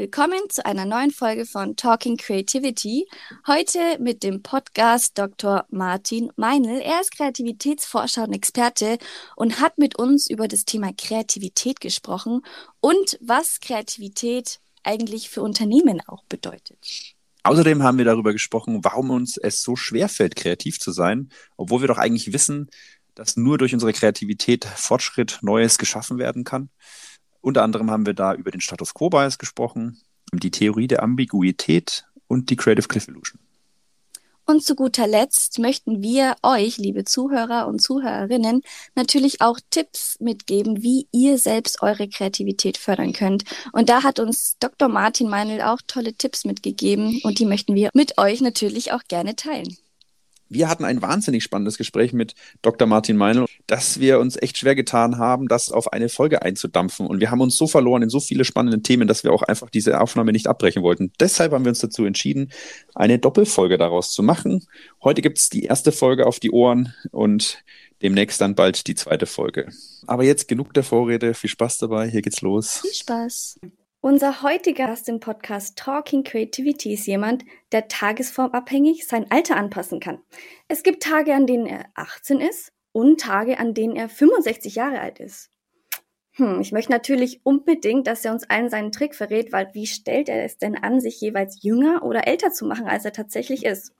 Willkommen zu einer neuen Folge von Talking Creativity. Heute mit dem Podcast Dr. Martin Meinl. Er ist Kreativitätsforscher und Experte und hat mit uns über das Thema Kreativität gesprochen und was Kreativität eigentlich für Unternehmen auch bedeutet. Außerdem haben wir darüber gesprochen, warum uns es so schwer fällt, kreativ zu sein, obwohl wir doch eigentlich wissen, dass nur durch unsere Kreativität Fortschritt, Neues geschaffen werden kann. Unter anderem haben wir da über den Status Quo Bias gesprochen, die Theorie der Ambiguität und die Creative Cliff Illusion. Und zu guter Letzt möchten wir euch, liebe Zuhörer und Zuhörerinnen, natürlich auch Tipps mitgeben, wie ihr selbst eure Kreativität fördern könnt. Und da hat uns Dr. Martin Meinl auch tolle Tipps mitgegeben und die möchten wir mit euch natürlich auch gerne teilen. Wir hatten ein wahnsinnig spannendes Gespräch mit Dr. Martin Meinl, dass wir uns echt schwer getan haben, das auf eine Folge einzudampfen. Und wir haben uns so verloren in so viele spannende Themen, dass wir auch einfach diese Aufnahme nicht abbrechen wollten. Deshalb haben wir uns dazu entschieden, eine Doppelfolge daraus zu machen. Heute gibt es die erste Folge auf die Ohren und demnächst dann bald die zweite Folge. Aber jetzt genug der Vorrede. Viel Spaß dabei. Hier geht's los. Viel Spaß. Unser heutiger Gast im Podcast Talking Creativity ist jemand, der tagesformabhängig sein Alter anpassen kann. Es gibt Tage, an denen er 18 ist und Tage, an denen er 65 Jahre alt ist. Hm, ich möchte natürlich unbedingt, dass er uns allen seinen Trick verrät, weil wie stellt er es denn an, sich jeweils jünger oder älter zu machen, als er tatsächlich ist?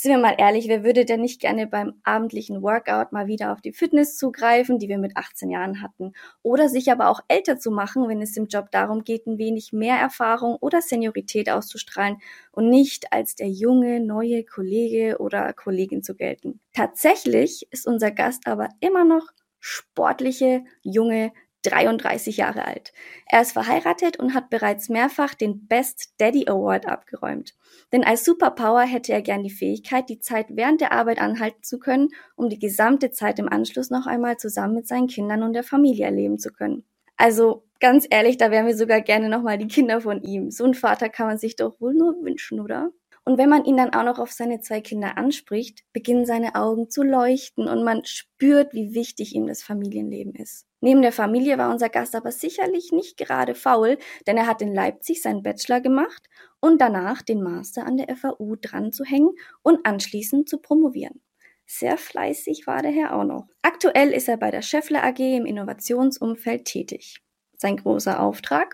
Sind wir mal ehrlich, wer würde denn nicht gerne beim abendlichen Workout mal wieder auf die Fitness zugreifen, die wir mit 18 Jahren hatten? Oder sich aber auch älter zu machen, wenn es im Job darum geht, ein wenig mehr Erfahrung oder Seniorität auszustrahlen und nicht als der junge, neue Kollege oder Kollegin zu gelten. Tatsächlich ist unser Gast aber immer noch sportliche, junge, 33 Jahre alt. Er ist verheiratet und hat bereits mehrfach den Best Daddy Award abgeräumt. Denn als Superpower hätte er gern die Fähigkeit, die Zeit während der Arbeit anhalten zu können, um die gesamte Zeit im Anschluss noch einmal zusammen mit seinen Kindern und der Familie erleben zu können. Also ganz ehrlich, da wären wir sogar gerne nochmal die Kinder von ihm. So ein Vater kann man sich doch wohl nur wünschen, oder? Und wenn man ihn dann auch noch auf seine zwei Kinder anspricht, beginnen seine Augen zu leuchten und man spürt, wie wichtig ihm das Familienleben ist. Neben der Familie war unser Gast aber sicherlich nicht gerade faul, denn er hat in Leipzig seinen Bachelor gemacht und danach den Master an der FAU dran zu hängen und anschließend zu promovieren. Sehr fleißig war der Herr auch noch. Aktuell ist er bei der Scheffler AG im Innovationsumfeld tätig. Sein großer Auftrag?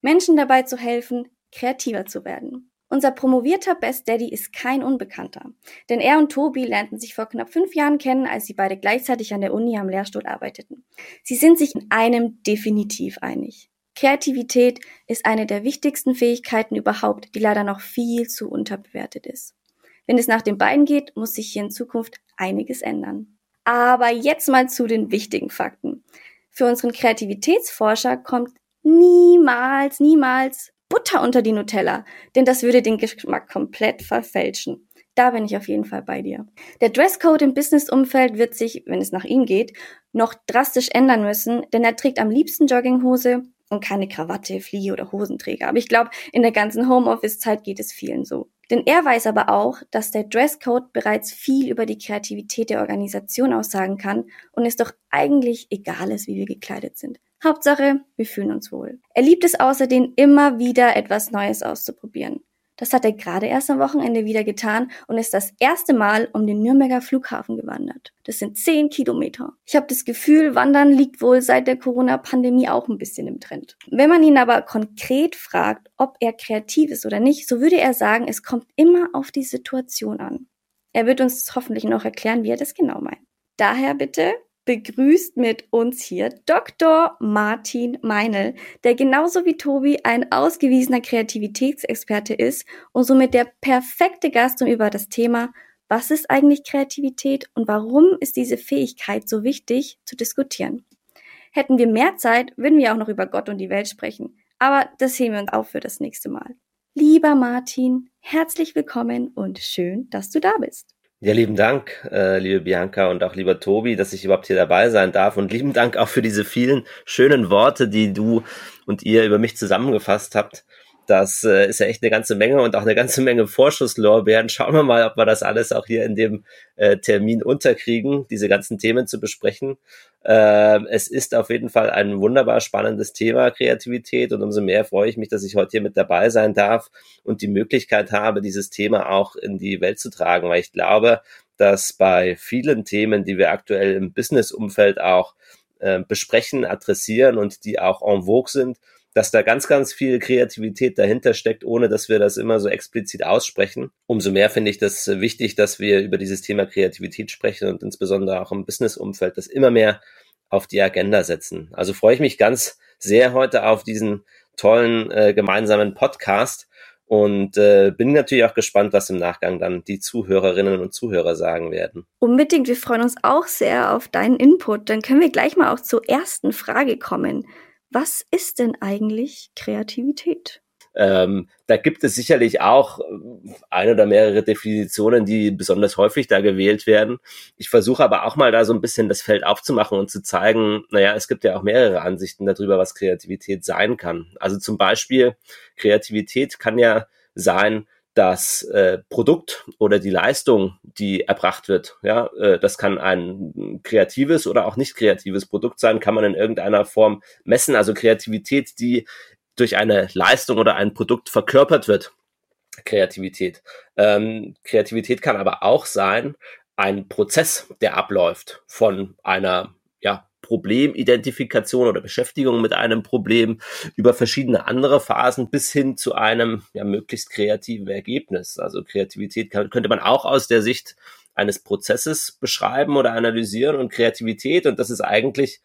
Menschen dabei zu helfen, kreativer zu werden. Unser promovierter Best Daddy ist kein Unbekannter, denn er und Tobi lernten sich vor knapp fünf Jahren kennen, als sie beide gleichzeitig an der Uni am Lehrstuhl arbeiteten. Sie sind sich in einem definitiv einig. Kreativität ist eine der wichtigsten Fähigkeiten überhaupt, die leider noch viel zu unterbewertet ist. Wenn es nach den beiden geht, muss sich hier in Zukunft einiges ändern. Aber jetzt mal zu den wichtigen Fakten. Für unseren Kreativitätsforscher kommt niemals, niemals Butter unter die Nutella, denn das würde den Geschmack komplett verfälschen. Da bin ich auf jeden Fall bei dir. Der Dresscode im Businessumfeld wird sich, wenn es nach ihm geht, noch drastisch ändern müssen, denn er trägt am liebsten Jogginghose und keine Krawatte, Fliege oder Hosenträger. Aber ich glaube, in der ganzen Homeoffice-Zeit geht es vielen so. Denn er weiß aber auch, dass der Dresscode bereits viel über die Kreativität der Organisation aussagen kann und es doch eigentlich egal ist, wie wir gekleidet sind. Hauptsache, wir fühlen uns wohl. Er liebt es außerdem immer wieder etwas Neues auszuprobieren. Das hat er gerade erst am Wochenende wieder getan und ist das erste Mal um den Nürnberger Flughafen gewandert. Das sind zehn Kilometer. Ich habe das Gefühl, Wandern liegt wohl seit der Corona-Pandemie auch ein bisschen im Trend. Wenn man ihn aber konkret fragt, ob er kreativ ist oder nicht, so würde er sagen, es kommt immer auf die Situation an. Er wird uns hoffentlich noch erklären, wie er das genau meint. Daher bitte begrüßt mit uns hier Dr. Martin Meinl, der genauso wie Tobi ein ausgewiesener Kreativitätsexperte ist und somit der perfekte Gast, um über das Thema was ist eigentlich Kreativität und warum ist diese Fähigkeit so wichtig zu diskutieren. Hätten wir mehr Zeit, würden wir auch noch über Gott und die Welt sprechen. Aber das sehen wir uns auch für das nächste Mal. Lieber Martin, herzlich willkommen und schön, dass du da bist. Ja, lieben Dank, äh, liebe Bianca und auch lieber Tobi, dass ich überhaupt hier dabei sein darf. Und lieben Dank auch für diese vielen schönen Worte, die du und ihr über mich zusammengefasst habt. Das äh, ist ja echt eine ganze Menge und auch eine ganze Menge Vorschusslorbeeren. Schauen wir mal, ob wir das alles auch hier in dem äh, Termin unterkriegen, diese ganzen Themen zu besprechen. Äh, es ist auf jeden Fall ein wunderbar spannendes Thema, Kreativität. Und umso mehr freue ich mich, dass ich heute hier mit dabei sein darf und die Möglichkeit habe, dieses Thema auch in die Welt zu tragen. Weil ich glaube, dass bei vielen Themen, die wir aktuell im Business-Umfeld auch äh, besprechen, adressieren und die auch en vogue sind, dass da ganz, ganz viel Kreativität dahinter steckt, ohne dass wir das immer so explizit aussprechen. Umso mehr finde ich das wichtig, dass wir über dieses Thema Kreativität sprechen und insbesondere auch im Business-Umfeld das immer mehr auf die Agenda setzen. Also freue ich mich ganz sehr heute auf diesen tollen äh, gemeinsamen Podcast und äh, bin natürlich auch gespannt, was im Nachgang dann die Zuhörerinnen und Zuhörer sagen werden. Unbedingt, wir freuen uns auch sehr auf deinen Input. Dann können wir gleich mal auch zur ersten Frage kommen. Was ist denn eigentlich Kreativität? Ähm, da gibt es sicherlich auch äh, ein oder mehrere Definitionen, die besonders häufig da gewählt werden. Ich versuche aber auch mal da so ein bisschen das Feld aufzumachen und zu zeigen, naja, es gibt ja auch mehrere Ansichten darüber, was Kreativität sein kann. Also zum Beispiel, Kreativität kann ja sein, das äh, Produkt oder die Leistung, die erbracht wird, ja, äh, das kann ein kreatives oder auch nicht kreatives Produkt sein, kann man in irgendeiner Form messen. Also Kreativität, die durch eine Leistung oder ein Produkt verkörpert wird. Kreativität. Ähm, Kreativität kann aber auch sein, ein Prozess, der abläuft von einer Problemidentifikation oder Beschäftigung mit einem Problem über verschiedene andere Phasen bis hin zu einem ja, möglichst kreativen Ergebnis. Also Kreativität kann, könnte man auch aus der Sicht eines Prozesses beschreiben oder analysieren. Und Kreativität, und das ist eigentlich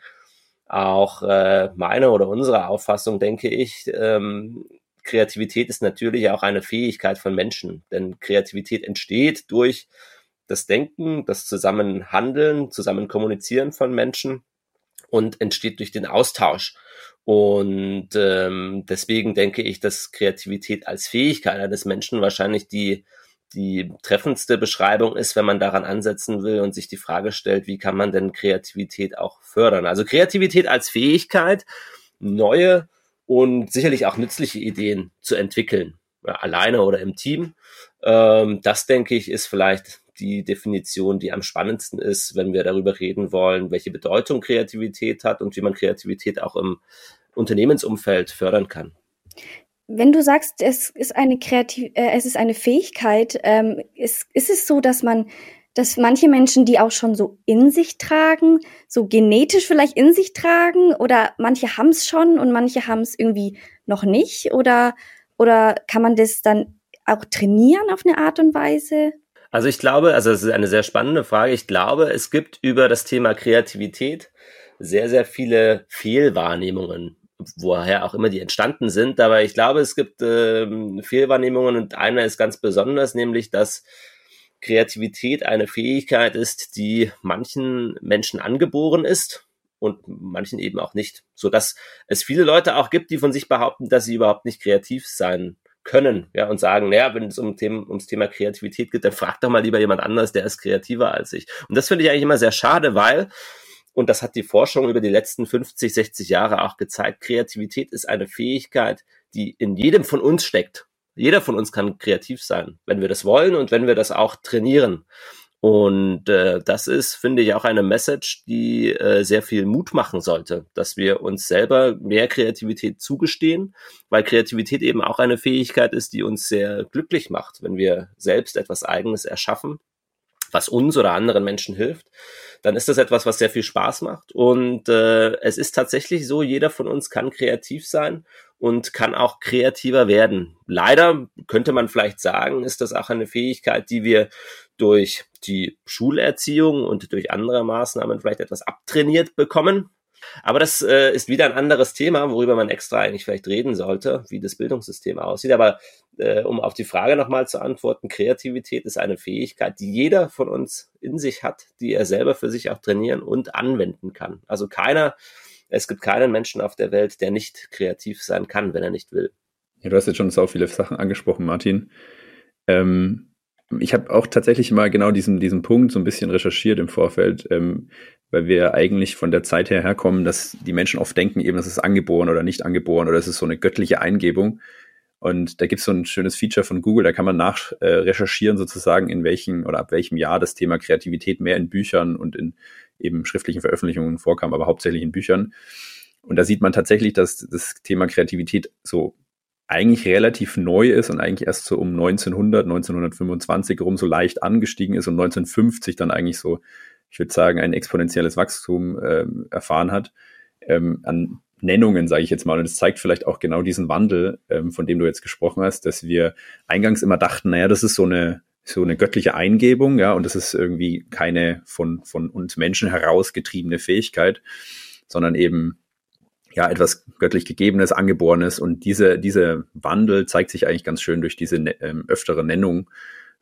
auch äh, meine oder unsere Auffassung, denke ich, ähm, Kreativität ist natürlich auch eine Fähigkeit von Menschen, denn Kreativität entsteht durch das Denken, das Zusammenhandeln, Zusammenkommunizieren von Menschen und entsteht durch den Austausch. Und ähm, deswegen denke ich, dass Kreativität als Fähigkeit eines Menschen wahrscheinlich die, die treffendste Beschreibung ist, wenn man daran ansetzen will und sich die Frage stellt, wie kann man denn Kreativität auch fördern? Also Kreativität als Fähigkeit, neue und sicherlich auch nützliche Ideen zu entwickeln, alleine oder im Team. Ähm, das denke ich ist vielleicht die Definition, die am spannendsten ist, wenn wir darüber reden wollen, welche Bedeutung Kreativität hat und wie man Kreativität auch im Unternehmensumfeld fördern kann. Wenn du sagst, es ist eine kreativ, äh, es ist eine Fähigkeit, ähm, ist, ist es so, dass man, dass manche Menschen die auch schon so in sich tragen, so genetisch vielleicht in sich tragen, oder manche haben es schon und manche haben es irgendwie noch nicht, oder oder kann man das dann auch trainieren auf eine Art und Weise? Also ich glaube, also es ist eine sehr spannende Frage. Ich glaube, es gibt über das Thema Kreativität sehr, sehr viele Fehlwahrnehmungen, woher auch immer die entstanden sind. Aber ich glaube, es gibt ähm, Fehlwahrnehmungen und einer ist ganz besonders, nämlich dass Kreativität eine Fähigkeit ist, die manchen Menschen angeboren ist und manchen eben auch nicht. So dass es viele Leute auch gibt, die von sich behaupten, dass sie überhaupt nicht kreativ sein können, ja, und sagen, naja, wenn es um Themen, ums Thema Kreativität geht, dann frag doch mal lieber jemand anders, der ist kreativer als ich. Und das finde ich eigentlich immer sehr schade, weil, und das hat die Forschung über die letzten 50, 60 Jahre auch gezeigt, Kreativität ist eine Fähigkeit, die in jedem von uns steckt. Jeder von uns kann kreativ sein, wenn wir das wollen und wenn wir das auch trainieren. Und äh, das ist, finde ich, auch eine Message, die äh, sehr viel Mut machen sollte, dass wir uns selber mehr Kreativität zugestehen, weil Kreativität eben auch eine Fähigkeit ist, die uns sehr glücklich macht, wenn wir selbst etwas Eigenes erschaffen, was uns oder anderen Menschen hilft, dann ist das etwas, was sehr viel Spaß macht. Und äh, es ist tatsächlich so, jeder von uns kann kreativ sein und kann auch kreativer werden. Leider könnte man vielleicht sagen, ist das auch eine Fähigkeit, die wir durch die Schulerziehung und durch andere Maßnahmen vielleicht etwas abtrainiert bekommen. Aber das äh, ist wieder ein anderes Thema, worüber man extra eigentlich vielleicht reden sollte, wie das Bildungssystem aussieht. Aber äh, um auf die Frage nochmal zu antworten, Kreativität ist eine Fähigkeit, die jeder von uns in sich hat, die er selber für sich auch trainieren und anwenden kann. Also keiner es gibt keinen Menschen auf der Welt, der nicht kreativ sein kann, wenn er nicht will. Ja, du hast jetzt schon so viele Sachen angesprochen, Martin. Ähm, ich habe auch tatsächlich mal genau diesen, diesen Punkt so ein bisschen recherchiert im Vorfeld, ähm, weil wir eigentlich von der Zeit her herkommen, dass die Menschen oft denken, eben, das ist angeboren oder nicht angeboren oder es ist so eine göttliche Eingebung. Und da gibt es so ein schönes Feature von Google, da kann man nach äh, recherchieren sozusagen, in welchem oder ab welchem Jahr das Thema Kreativität mehr in Büchern und in eben schriftlichen Veröffentlichungen vorkam, aber hauptsächlich in Büchern. Und da sieht man tatsächlich, dass das Thema Kreativität so eigentlich relativ neu ist und eigentlich erst so um 1900, 1925 rum so leicht angestiegen ist und 1950 dann eigentlich so, ich würde sagen, ein exponentielles Wachstum äh, erfahren hat ähm, an Nennungen, sage ich jetzt mal. Und es zeigt vielleicht auch genau diesen Wandel, ähm, von dem du jetzt gesprochen hast, dass wir eingangs immer dachten, naja, das ist so eine so eine göttliche Eingebung, ja, und das ist irgendwie keine von, von uns Menschen herausgetriebene Fähigkeit, sondern eben ja, etwas göttlich Gegebenes, Angeborenes. Und diese, diese Wandel zeigt sich eigentlich ganz schön durch diese ähm, öftere Nennung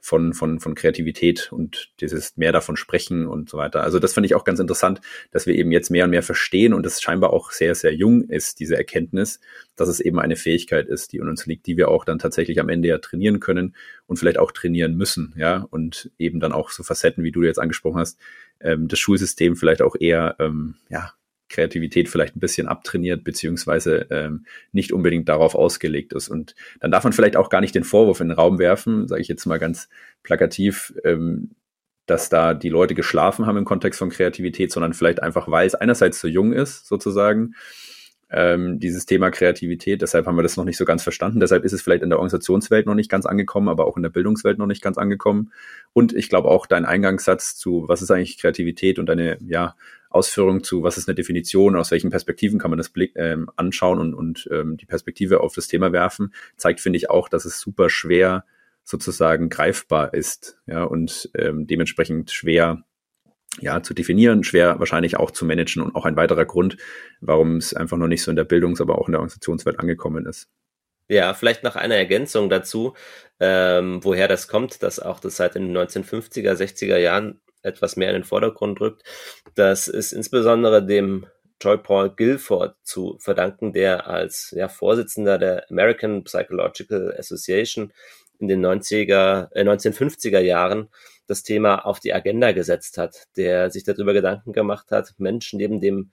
von, von, von Kreativität und dieses mehr davon sprechen und so weiter. Also das finde ich auch ganz interessant, dass wir eben jetzt mehr und mehr verstehen und es scheinbar auch sehr, sehr jung ist, diese Erkenntnis, dass es eben eine Fähigkeit ist, die in uns liegt, die wir auch dann tatsächlich am Ende ja trainieren können und vielleicht auch trainieren müssen, ja, und eben dann auch so Facetten, wie du jetzt angesprochen hast, ähm, das Schulsystem vielleicht auch eher, ähm, ja, Kreativität vielleicht ein bisschen abtrainiert, beziehungsweise ähm, nicht unbedingt darauf ausgelegt ist. Und dann darf man vielleicht auch gar nicht den Vorwurf in den Raum werfen, sage ich jetzt mal ganz plakativ, ähm, dass da die Leute geschlafen haben im Kontext von Kreativität, sondern vielleicht einfach, weil es einerseits so jung ist, sozusagen, ähm, dieses Thema Kreativität. Deshalb haben wir das noch nicht so ganz verstanden. Deshalb ist es vielleicht in der Organisationswelt noch nicht ganz angekommen, aber auch in der Bildungswelt noch nicht ganz angekommen. Und ich glaube auch dein Eingangssatz zu, was ist eigentlich Kreativität und deine ja, Ausführung zu, was ist eine Definition, aus welchen Perspektiven kann man das Blick, ähm, anschauen und, und ähm, die Perspektive auf das Thema werfen, zeigt, finde ich, auch, dass es super schwer sozusagen greifbar ist ja, und ähm, dementsprechend schwer ja, zu definieren, schwer wahrscheinlich auch zu managen und auch ein weiterer Grund, warum es einfach noch nicht so in der Bildungs-, aber auch in der Organisationswelt angekommen ist. Ja, vielleicht noch eine Ergänzung dazu, ähm, woher das kommt, dass auch das seit den 1950er, 60er Jahren etwas mehr in den Vordergrund rückt. Das ist insbesondere dem Joy Paul Guilford zu verdanken, der als ja, Vorsitzender der American Psychological Association in den 90er, äh, 1950er Jahren das Thema auf die Agenda gesetzt hat, der sich darüber Gedanken gemacht hat, Menschen neben dem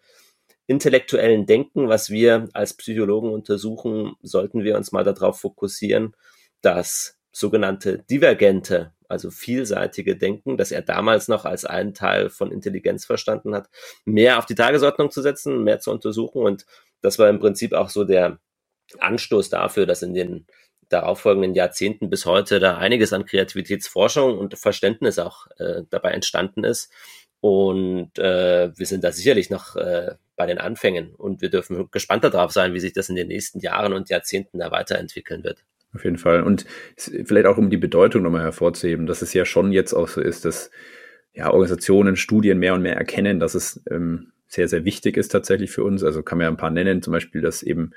intellektuellen Denken, was wir als Psychologen untersuchen, sollten wir uns mal darauf fokussieren, das sogenannte divergente, also vielseitige Denken, das er damals noch als einen Teil von Intelligenz verstanden hat, mehr auf die Tagesordnung zu setzen, mehr zu untersuchen. Und das war im Prinzip auch so der Anstoß dafür, dass in den darauffolgenden Jahrzehnten bis heute da einiges an Kreativitätsforschung und Verständnis auch äh, dabei entstanden ist. Und äh, wir sind da sicherlich noch äh, bei den Anfängen und wir dürfen gespannt darauf sein, wie sich das in den nächsten Jahren und Jahrzehnten da weiterentwickeln wird. Auf jeden Fall. Und vielleicht auch um die Bedeutung nochmal hervorzuheben, dass es ja schon jetzt auch so ist, dass ja, Organisationen, Studien mehr und mehr erkennen, dass es ähm, sehr, sehr wichtig ist tatsächlich für uns. Also kann man ja ein paar nennen, zum Beispiel, dass eben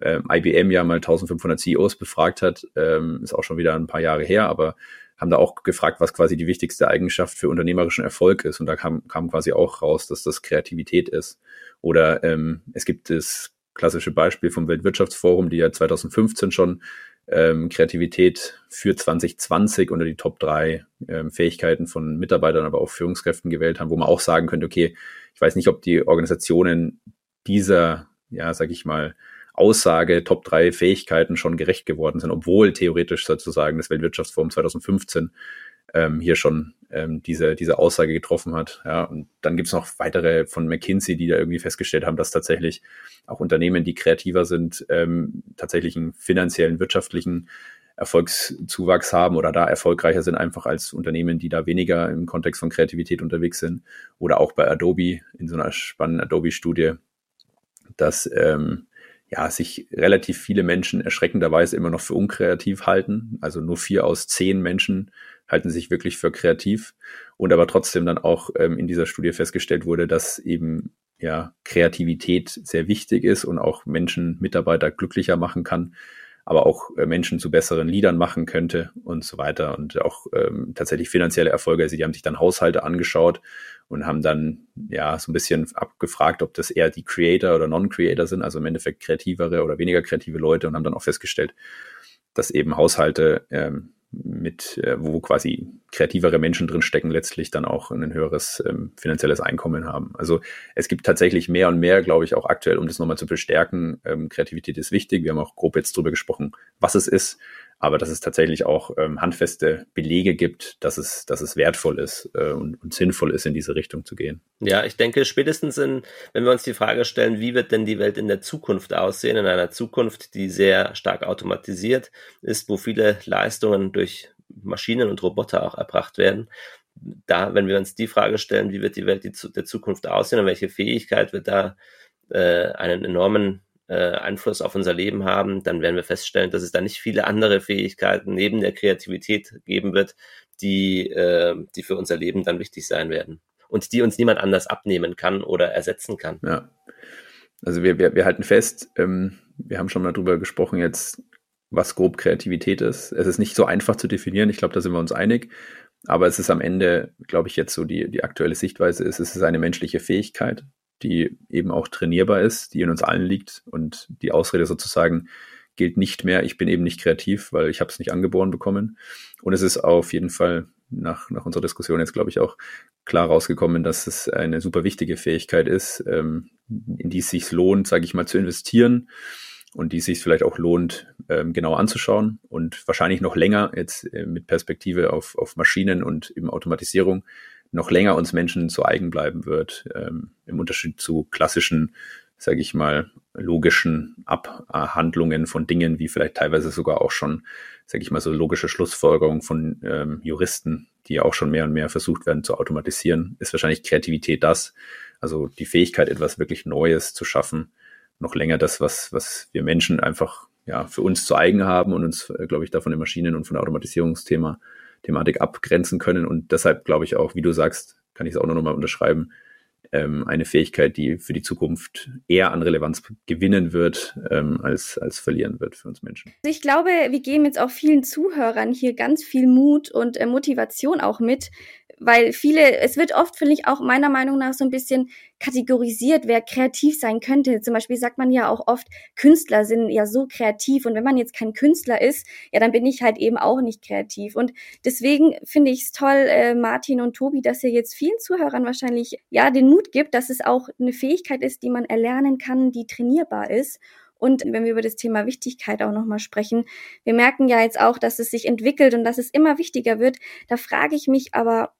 äh, IBM ja mal 1500 CEOs befragt hat, ähm, ist auch schon wieder ein paar Jahre her, aber haben da auch gefragt, was quasi die wichtigste Eigenschaft für unternehmerischen Erfolg ist. Und da kam, kam quasi auch raus, dass das Kreativität ist. Oder ähm, es gibt das klassische Beispiel vom Weltwirtschaftsforum, die ja 2015 schon ähm, Kreativität für 2020 unter die Top 3 ähm, Fähigkeiten von Mitarbeitern, aber auch Führungskräften gewählt haben, wo man auch sagen könnte, okay, ich weiß nicht, ob die Organisationen dieser, ja, sag ich mal, Aussage Top 3 Fähigkeiten schon gerecht geworden sind, obwohl theoretisch sozusagen das Weltwirtschaftsforum 2015 ähm, hier schon ähm, diese, diese Aussage getroffen hat. Ja, und dann gibt's noch weitere von McKinsey, die da irgendwie festgestellt haben, dass tatsächlich auch Unternehmen, die kreativer sind, ähm, tatsächlich einen finanziellen, wirtschaftlichen Erfolgszuwachs haben oder da erfolgreicher sind, einfach als Unternehmen, die da weniger im Kontext von Kreativität unterwegs sind. Oder auch bei Adobe in so einer spannenden Adobe-Studie, dass ähm, ja, sich relativ viele Menschen erschreckenderweise immer noch für unkreativ halten. Also nur vier aus zehn Menschen halten sich wirklich für kreativ. Und aber trotzdem dann auch ähm, in dieser Studie festgestellt wurde, dass eben ja Kreativität sehr wichtig ist und auch Menschen, Mitarbeiter glücklicher machen kann aber auch äh, Menschen zu besseren Leadern machen könnte und so weiter und auch ähm, tatsächlich finanzielle Erfolge. Also die haben sich dann Haushalte angeschaut und haben dann ja so ein bisschen abgefragt, ob das eher die Creator oder Non-Creator sind, also im Endeffekt kreativere oder weniger kreative Leute und haben dann auch festgestellt, dass eben Haushalte ähm, mit, äh, wo quasi kreativere Menschen drin stecken, letztlich dann auch ein höheres ähm, finanzielles Einkommen haben. Also es gibt tatsächlich mehr und mehr, glaube ich, auch aktuell, um das nochmal zu bestärken. Ähm, Kreativität ist wichtig. Wir haben auch grob jetzt drüber gesprochen, was es ist, aber dass es tatsächlich auch ähm, handfeste Belege gibt, dass es, dass es wertvoll ist äh, und, und sinnvoll ist, in diese Richtung zu gehen. Ja, ich denke, spätestens in, wenn wir uns die Frage stellen, wie wird denn die Welt in der Zukunft aussehen, in einer Zukunft, die sehr stark automatisiert ist, wo viele Leistungen durch Maschinen und Roboter auch erbracht werden. Da, wenn wir uns die Frage stellen, wie wird die Welt der Zukunft aussehen und welche Fähigkeit wird da äh, einen enormen äh, Einfluss auf unser Leben haben, dann werden wir feststellen, dass es da nicht viele andere Fähigkeiten neben der Kreativität geben wird, die, äh, die für unser Leben dann wichtig sein werden und die uns niemand anders abnehmen kann oder ersetzen kann. Ja. Also wir, wir, wir halten fest, ähm, wir haben schon mal drüber gesprochen jetzt, was grob Kreativität ist. Es ist nicht so einfach zu definieren, ich glaube, da sind wir uns einig. Aber es ist am Ende, glaube ich, jetzt so die, die aktuelle Sichtweise ist, es ist eine menschliche Fähigkeit, die eben auch trainierbar ist, die in uns allen liegt. Und die Ausrede sozusagen gilt nicht mehr, ich bin eben nicht kreativ, weil ich habe es nicht angeboren bekommen. Und es ist auf jeden Fall nach, nach unserer Diskussion jetzt, glaube ich, auch klar rausgekommen, dass es eine super wichtige Fähigkeit ist, ähm, in die es sich lohnt, sage ich mal, zu investieren und die sich vielleicht auch lohnt, ähm, genau anzuschauen und wahrscheinlich noch länger jetzt äh, mit Perspektive auf, auf Maschinen und eben Automatisierung noch länger uns Menschen zu eigen bleiben wird, ähm, im Unterschied zu klassischen, sage ich mal, logischen Abhandlungen von Dingen, wie vielleicht teilweise sogar auch schon, sage ich mal, so logische Schlussfolgerungen von ähm, Juristen, die auch schon mehr und mehr versucht werden zu automatisieren, ist wahrscheinlich Kreativität das, also die Fähigkeit, etwas wirklich Neues zu schaffen, noch länger das, was, was wir Menschen einfach ja, für uns zu eigen haben und uns, äh, glaube ich, da von den Maschinen und von der Automatisierungsthema Thematik abgrenzen können. Und deshalb glaube ich auch, wie du sagst, kann ich es auch noch mal unterschreiben, ähm, eine Fähigkeit, die für die Zukunft eher an Relevanz gewinnen wird, ähm, als, als verlieren wird für uns Menschen. Also ich glaube, wir geben jetzt auch vielen Zuhörern hier ganz viel Mut und äh, Motivation auch mit, weil viele, es wird oft, finde ich, auch meiner Meinung nach so ein bisschen kategorisiert, wer kreativ sein könnte. Zum Beispiel sagt man ja auch oft, Künstler sind ja so kreativ und wenn man jetzt kein Künstler ist, ja, dann bin ich halt eben auch nicht kreativ. Und deswegen finde ich es toll, äh, Martin und Tobi, dass ihr jetzt vielen Zuhörern wahrscheinlich ja den Mut gibt, dass es auch eine Fähigkeit ist, die man erlernen kann, die trainierbar ist. Und wenn wir über das Thema Wichtigkeit auch nochmal sprechen, wir merken ja jetzt auch, dass es sich entwickelt und dass es immer wichtiger wird. Da frage ich mich aber,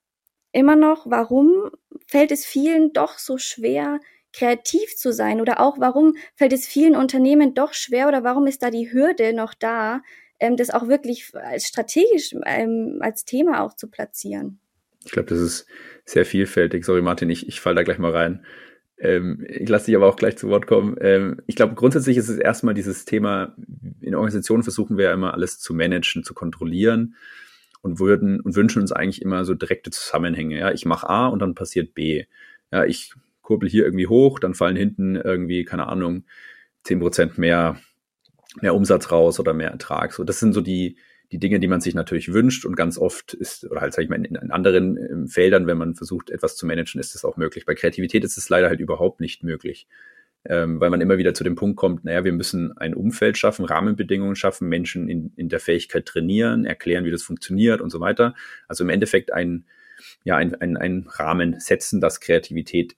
immer noch, warum fällt es vielen doch so schwer, kreativ zu sein? Oder auch, warum fällt es vielen Unternehmen doch schwer oder warum ist da die Hürde noch da, ähm, das auch wirklich als strategisch ähm, als Thema auch zu platzieren? Ich glaube, das ist sehr vielfältig. Sorry, Martin, ich, ich falle da gleich mal rein. Ähm, ich lasse dich aber auch gleich zu Wort kommen. Ähm, ich glaube, grundsätzlich ist es erstmal dieses Thema, in Organisationen versuchen wir ja immer alles zu managen, zu kontrollieren und würden und wünschen uns eigentlich immer so direkte Zusammenhänge. Ja, ich mache A und dann passiert B. Ja, ich kurbel hier irgendwie hoch, dann fallen hinten irgendwie, keine Ahnung, zehn Prozent mehr, mehr Umsatz raus oder mehr Ertrag. So, das sind so die, die Dinge, die man sich natürlich wünscht und ganz oft ist, oder halt, sag ich mal, in, in anderen ähm, Feldern, wenn man versucht, etwas zu managen, ist das auch möglich. Bei Kreativität ist es leider halt überhaupt nicht möglich ähm, weil man immer wieder zu dem Punkt kommt, naja, wir müssen ein Umfeld schaffen, Rahmenbedingungen schaffen, Menschen in, in der Fähigkeit trainieren, erklären, wie das funktioniert und so weiter. Also im Endeffekt ein, ja, ein, ein, ein Rahmen setzen, dass Kreativität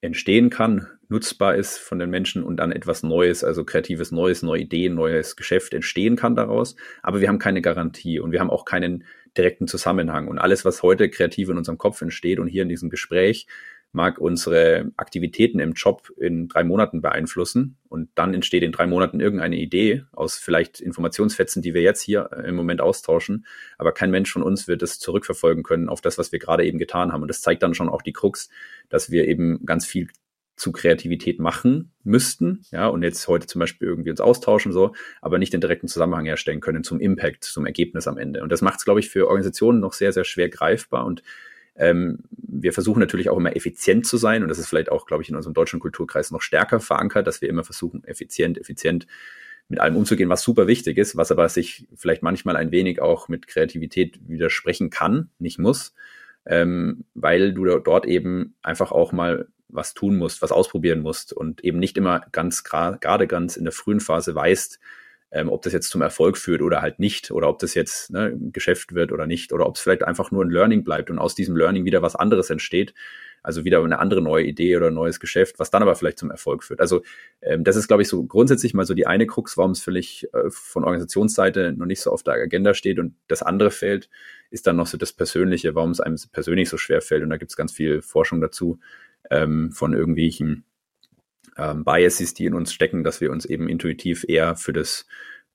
entstehen kann, nutzbar ist von den Menschen und dann etwas Neues, also kreatives Neues, neue Ideen, neues Geschäft entstehen kann daraus. Aber wir haben keine Garantie und wir haben auch keinen direkten Zusammenhang. Und alles, was heute kreativ in unserem Kopf entsteht und hier in diesem Gespräch, mag unsere Aktivitäten im Job in drei Monaten beeinflussen. Und dann entsteht in drei Monaten irgendeine Idee aus vielleicht Informationsfetzen, die wir jetzt hier äh, im Moment austauschen, aber kein Mensch von uns wird es zurückverfolgen können auf das, was wir gerade eben getan haben. Und das zeigt dann schon auch die Krux, dass wir eben ganz viel zu Kreativität machen müssten, ja, und jetzt heute zum Beispiel irgendwie uns austauschen so, aber nicht den direkten Zusammenhang herstellen können zum Impact, zum Ergebnis am Ende. Und das macht es, glaube ich, für Organisationen noch sehr, sehr schwer greifbar. Und ähm, wir versuchen natürlich auch immer effizient zu sein und das ist vielleicht auch, glaube ich, in unserem deutschen Kulturkreis noch stärker verankert, dass wir immer versuchen, effizient, effizient mit allem umzugehen, was super wichtig ist, was aber sich vielleicht manchmal ein wenig auch mit Kreativität widersprechen kann, nicht muss, ähm, weil du dort eben einfach auch mal was tun musst, was ausprobieren musst und eben nicht immer ganz gerade ganz in der frühen Phase weißt, ähm, ob das jetzt zum Erfolg führt oder halt nicht, oder ob das jetzt ne, Geschäft wird oder nicht, oder ob es vielleicht einfach nur ein Learning bleibt und aus diesem Learning wieder was anderes entsteht. Also wieder eine andere neue Idee oder ein neues Geschäft, was dann aber vielleicht zum Erfolg führt. Also ähm, das ist, glaube ich, so grundsätzlich mal so die eine Krux, warum es vielleicht äh, von Organisationsseite noch nicht so auf der Agenda steht. Und das andere Feld ist dann noch so das Persönliche, warum es einem persönlich so schwer fällt. Und da gibt es ganz viel Forschung dazu ähm, von irgendwelchen ähm, Biases, die in uns stecken, dass wir uns eben intuitiv eher für das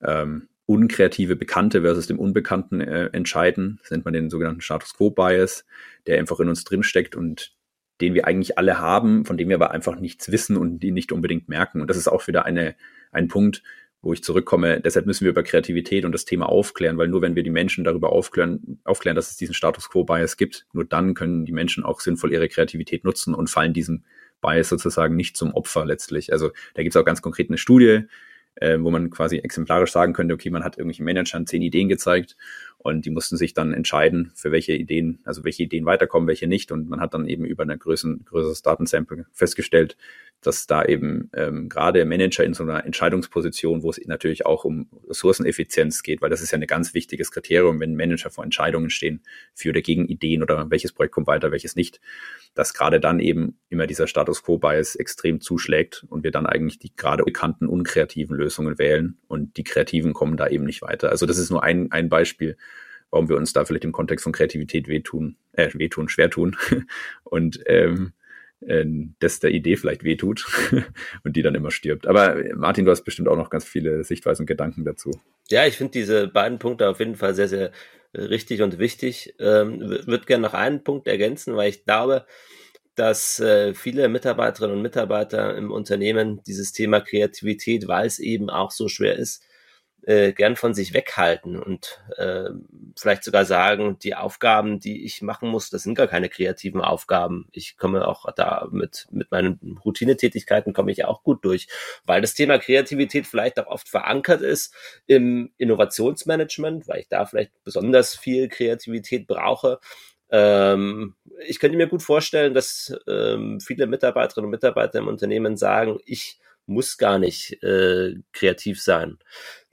ähm, unkreative Bekannte versus dem Unbekannten äh, entscheiden. Das nennt man den sogenannten Status Quo Bias, der einfach in uns drinsteckt und den wir eigentlich alle haben, von dem wir aber einfach nichts wissen und die nicht unbedingt merken. Und das ist auch wieder eine, ein Punkt, wo ich zurückkomme. Deshalb müssen wir über Kreativität und das Thema aufklären, weil nur wenn wir die Menschen darüber aufklären, aufklären, dass es diesen Status Quo Bias gibt, nur dann können die Menschen auch sinnvoll ihre Kreativität nutzen und fallen diesem Bias sozusagen nicht zum Opfer letztlich. Also da gibt es auch ganz konkret eine Studie, äh, wo man quasi exemplarisch sagen könnte, okay, man hat irgendwelchen Managern zehn Ideen gezeigt und die mussten sich dann entscheiden, für welche Ideen, also welche Ideen weiterkommen, welche nicht. Und man hat dann eben über ein größeren, größeres Datensample festgestellt, dass da eben ähm, gerade Manager in so einer Entscheidungsposition, wo es natürlich auch um Ressourceneffizienz geht, weil das ist ja ein ganz wichtiges Kriterium, wenn Manager vor Entscheidungen stehen für oder gegen Ideen oder welches Projekt kommt weiter, welches nicht, dass gerade dann eben immer dieser Status Quo-Bias extrem zuschlägt und wir dann eigentlich die gerade bekannten unkreativen Lösungen wählen und die Kreativen kommen da eben nicht weiter. Also das ist nur ein, ein Beispiel, warum wir uns da vielleicht im Kontext von Kreativität wehtun, äh, wehtun, schwer tun und ähm, äh, das der Idee vielleicht wehtut und die dann immer stirbt. Aber Martin, du hast bestimmt auch noch ganz viele Sichtweisen und Gedanken dazu. Ja, ich finde diese beiden Punkte auf jeden Fall sehr, sehr äh, richtig und wichtig. Ähm, Würde gerne noch einen Punkt ergänzen, weil ich glaube, dass äh, viele Mitarbeiterinnen und Mitarbeiter im Unternehmen dieses Thema Kreativität, weil es eben auch so schwer ist, äh, gern von sich weghalten und äh, vielleicht sogar sagen, die Aufgaben, die ich machen muss, das sind gar keine kreativen Aufgaben. Ich komme auch da mit, mit meinen Routinetätigkeiten komme ich auch gut durch, weil das Thema Kreativität vielleicht auch oft verankert ist im Innovationsmanagement, weil ich da vielleicht besonders viel Kreativität brauche. Ähm, ich könnte mir gut vorstellen, dass ähm, viele Mitarbeiterinnen und Mitarbeiter im Unternehmen sagen, ich muss gar nicht äh, kreativ sein.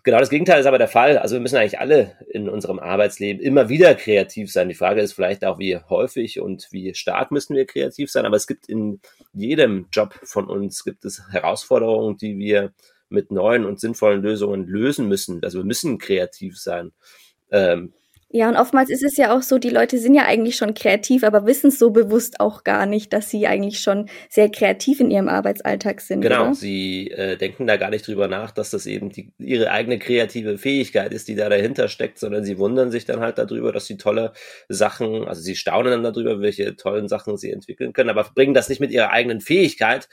Genau das Gegenteil ist aber der Fall. Also wir müssen eigentlich alle in unserem Arbeitsleben immer wieder kreativ sein. Die Frage ist vielleicht auch, wie häufig und wie stark müssen wir kreativ sein. Aber es gibt in jedem Job von uns gibt es Herausforderungen, die wir mit neuen und sinnvollen Lösungen lösen müssen. Also wir müssen kreativ sein. Ähm, ja, und oftmals ist es ja auch so, die Leute sind ja eigentlich schon kreativ, aber wissen es so bewusst auch gar nicht, dass sie eigentlich schon sehr kreativ in ihrem Arbeitsalltag sind. Genau, oder? sie äh, denken da gar nicht drüber nach, dass das eben die, ihre eigene kreative Fähigkeit ist, die da dahinter steckt, sondern sie wundern sich dann halt darüber, dass sie tolle Sachen, also sie staunen dann darüber, welche tollen Sachen sie entwickeln können, aber bringen das nicht mit ihrer eigenen Fähigkeit,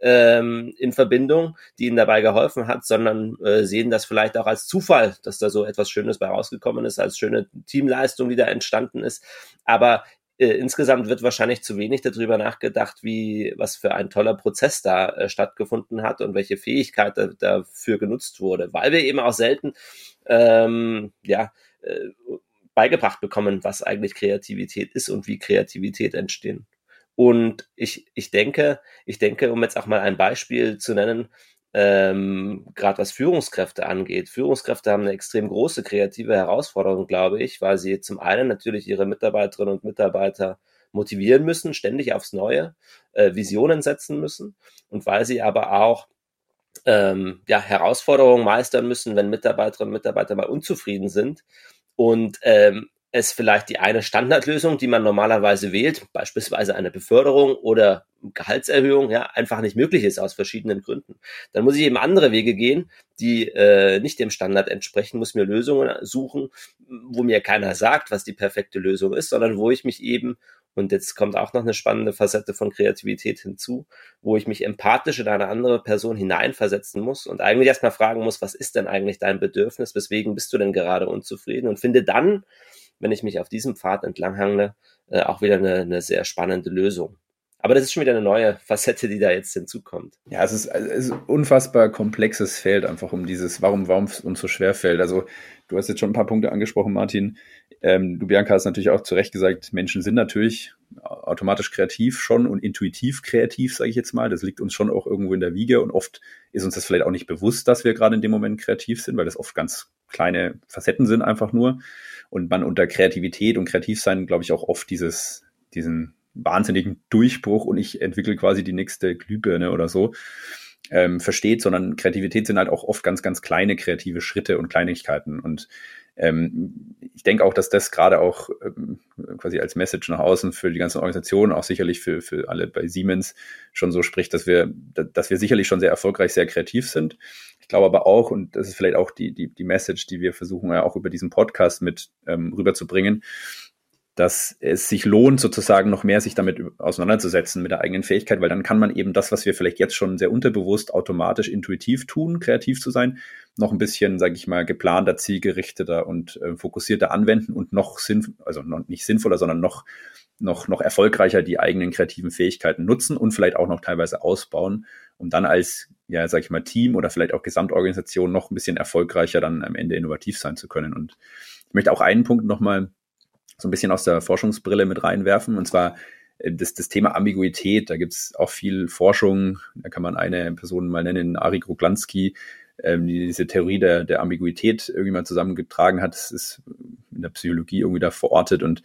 ähm, in Verbindung, die ihnen dabei geholfen hat, sondern äh, sehen das vielleicht auch als Zufall, dass da so etwas Schönes bei rausgekommen ist, als schöne Teamleistung, die da entstanden ist. Aber äh, insgesamt wird wahrscheinlich zu wenig darüber nachgedacht, wie was für ein toller Prozess da äh, stattgefunden hat und welche Fähigkeit da, dafür genutzt wurde, weil wir eben auch selten ähm, ja äh, beigebracht bekommen, was eigentlich Kreativität ist und wie Kreativität entstehen. Und ich, ich denke, ich denke, um jetzt auch mal ein Beispiel zu nennen, ähm, gerade was Führungskräfte angeht. Führungskräfte haben eine extrem große kreative Herausforderung, glaube ich, weil sie zum einen natürlich ihre Mitarbeiterinnen und Mitarbeiter motivieren müssen, ständig aufs Neue, äh, Visionen setzen müssen und weil sie aber auch ähm, ja, Herausforderungen meistern müssen, wenn Mitarbeiterinnen und Mitarbeiter mal unzufrieden sind und ähm, es vielleicht die eine Standardlösung, die man normalerweise wählt, beispielsweise eine Beförderung oder Gehaltserhöhung, ja, einfach nicht möglich ist aus verschiedenen Gründen. Dann muss ich eben andere Wege gehen, die äh, nicht dem Standard entsprechen, muss mir Lösungen suchen, wo mir keiner sagt, was die perfekte Lösung ist, sondern wo ich mich eben, und jetzt kommt auch noch eine spannende Facette von Kreativität hinzu, wo ich mich empathisch in eine andere Person hineinversetzen muss und eigentlich erstmal fragen muss, was ist denn eigentlich dein Bedürfnis, weswegen bist du denn gerade unzufrieden und finde dann wenn ich mich auf diesem Pfad entlanghangle, äh, auch wieder eine, eine sehr spannende Lösung. Aber das ist schon wieder eine neue Facette, die da jetzt hinzukommt. Ja, es ist, es ist ein unfassbar komplexes Feld, einfach um dieses, warum, warum es uns so schwer fällt. Also, du hast jetzt schon ein paar Punkte angesprochen, Martin. Ähm, du, Bianca, hast natürlich auch zu Recht gesagt, Menschen sind natürlich automatisch kreativ schon und intuitiv kreativ, sage ich jetzt mal. Das liegt uns schon auch irgendwo in der Wiege und oft ist uns das vielleicht auch nicht bewusst, dass wir gerade in dem Moment kreativ sind, weil das oft ganz kleine Facetten sind einfach nur. Und man unter Kreativität und Kreativsein, glaube ich, auch oft dieses, diesen wahnsinnigen Durchbruch und ich entwickle quasi die nächste Glühbirne oder so ähm, versteht, sondern Kreativität sind halt auch oft ganz, ganz kleine kreative Schritte und Kleinigkeiten. Und ähm, ich denke auch, dass das gerade auch ähm, quasi als Message nach außen für die ganzen Organisationen, auch sicherlich für, für alle bei Siemens schon so spricht, dass wir, dass wir sicherlich schon sehr erfolgreich, sehr kreativ sind. Ich glaube aber auch, und das ist vielleicht auch die, die, die Message, die wir versuchen ja auch über diesen Podcast mit ähm, rüberzubringen, dass es sich lohnt, sozusagen noch mehr sich damit auseinanderzusetzen mit der eigenen Fähigkeit, weil dann kann man eben das, was wir vielleicht jetzt schon sehr unterbewusst automatisch intuitiv tun, kreativ zu sein, noch ein bisschen, sage ich mal, geplanter, zielgerichteter und äh, fokussierter anwenden und noch sinnvoll, also noch nicht sinnvoller, sondern noch noch noch erfolgreicher die eigenen kreativen Fähigkeiten nutzen und vielleicht auch noch teilweise ausbauen, um dann als ja, sag ich mal, Team oder vielleicht auch Gesamtorganisation noch ein bisschen erfolgreicher dann am Ende innovativ sein zu können. Und ich möchte auch einen Punkt nochmal so ein bisschen aus der Forschungsbrille mit reinwerfen. Und zwar äh, das, das Thema Ambiguität. Da gibt's auch viel Forschung. Da kann man eine Person mal nennen, Ari Groglanski, ähm, die diese Theorie der, der Ambiguität irgendwie mal zusammengetragen hat. Das ist in der Psychologie irgendwie da verortet. Und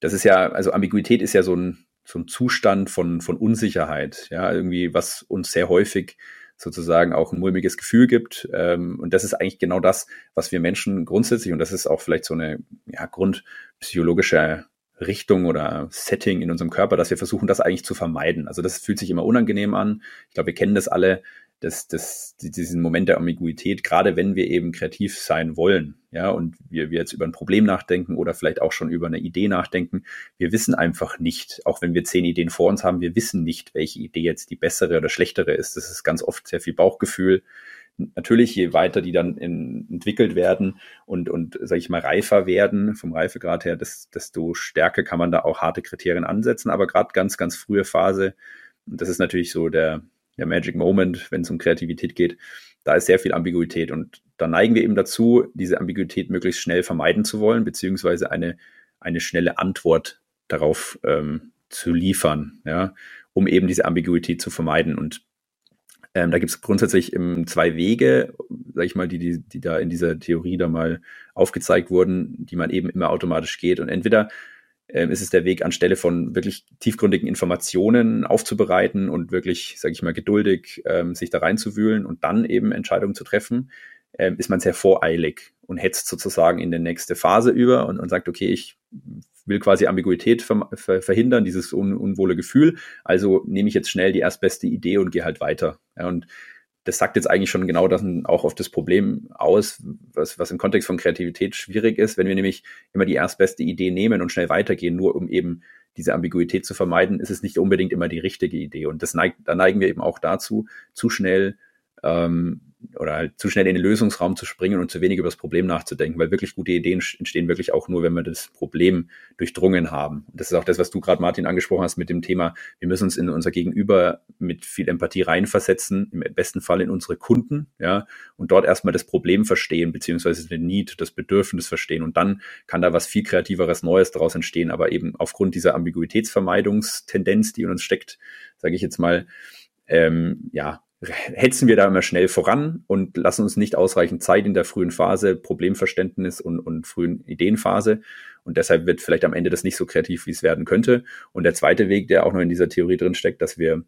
das ist ja, also Ambiguität ist ja so ein, so ein Zustand von, von Unsicherheit. Ja, irgendwie, was uns sehr häufig sozusagen auch ein mulmiges Gefühl gibt. Ähm, und das ist eigentlich genau das, was wir Menschen grundsätzlich, und das ist auch vielleicht so eine ja, grundpsychologische Richtung oder Setting in unserem Körper, dass wir versuchen, das eigentlich zu vermeiden. Also das fühlt sich immer unangenehm an. Ich glaube, wir kennen das alle, das, das, diesen Moment der Ambiguität, gerade wenn wir eben kreativ sein wollen, ja, und wir, wir jetzt über ein Problem nachdenken oder vielleicht auch schon über eine Idee nachdenken, wir wissen einfach nicht, auch wenn wir zehn Ideen vor uns haben, wir wissen nicht, welche Idee jetzt die bessere oder schlechtere ist. Das ist ganz oft sehr viel Bauchgefühl. Natürlich, je weiter die dann in, entwickelt werden und, und sage ich mal, reifer werden, vom Reifegrad her, desto stärker kann man da auch harte Kriterien ansetzen. Aber gerade ganz, ganz frühe Phase, und das ist natürlich so der, der Magic Moment, wenn es um Kreativität geht, da ist sehr viel Ambiguität und da neigen wir eben dazu, diese Ambiguität möglichst schnell vermeiden zu wollen, beziehungsweise eine, eine schnelle Antwort darauf ähm, zu liefern, ja, um eben diese Ambiguität zu vermeiden. Und ähm, da gibt es grundsätzlich zwei Wege, sag ich mal, die, die, die da in dieser Theorie da mal aufgezeigt wurden, die man eben immer automatisch geht. Und entweder ist es der Weg, anstelle von wirklich tiefgründigen Informationen aufzubereiten und wirklich, sage ich mal, geduldig ähm, sich da reinzuwühlen und dann eben Entscheidungen zu treffen, ähm, ist man sehr voreilig und hetzt sozusagen in die nächste Phase über und, und sagt, okay, ich will quasi Ambiguität ver ver verhindern, dieses un unwohle Gefühl. Also nehme ich jetzt schnell die erstbeste Idee und gehe halt weiter. Ja, und das sagt jetzt eigentlich schon genau das auch auf das Problem aus, was, was im Kontext von Kreativität schwierig ist, wenn wir nämlich immer die erstbeste Idee nehmen und schnell weitergehen, nur um eben diese Ambiguität zu vermeiden, ist es nicht unbedingt immer die richtige Idee. Und das neigt, da neigen wir eben auch dazu, zu schnell ähm, oder halt zu schnell in den Lösungsraum zu springen und zu wenig über das Problem nachzudenken, weil wirklich gute Ideen entstehen wirklich auch nur, wenn wir das Problem durchdrungen haben. Und das ist auch das, was du gerade, Martin, angesprochen hast mit dem Thema, wir müssen uns in unser Gegenüber mit viel Empathie reinversetzen, im besten Fall in unsere Kunden, ja, und dort erstmal das Problem verstehen, beziehungsweise den Need, das Bedürfnis verstehen. Und dann kann da was viel kreativeres Neues daraus entstehen, aber eben aufgrund dieser Ambiguitätsvermeidungstendenz, die in uns steckt, sage ich jetzt mal, ähm, ja, hetzen wir da immer schnell voran und lassen uns nicht ausreichend Zeit in der frühen Phase, Problemverständnis und, und frühen Ideenphase. Und deshalb wird vielleicht am Ende das nicht so kreativ, wie es werden könnte. Und der zweite Weg, der auch noch in dieser Theorie drin steckt, dass wir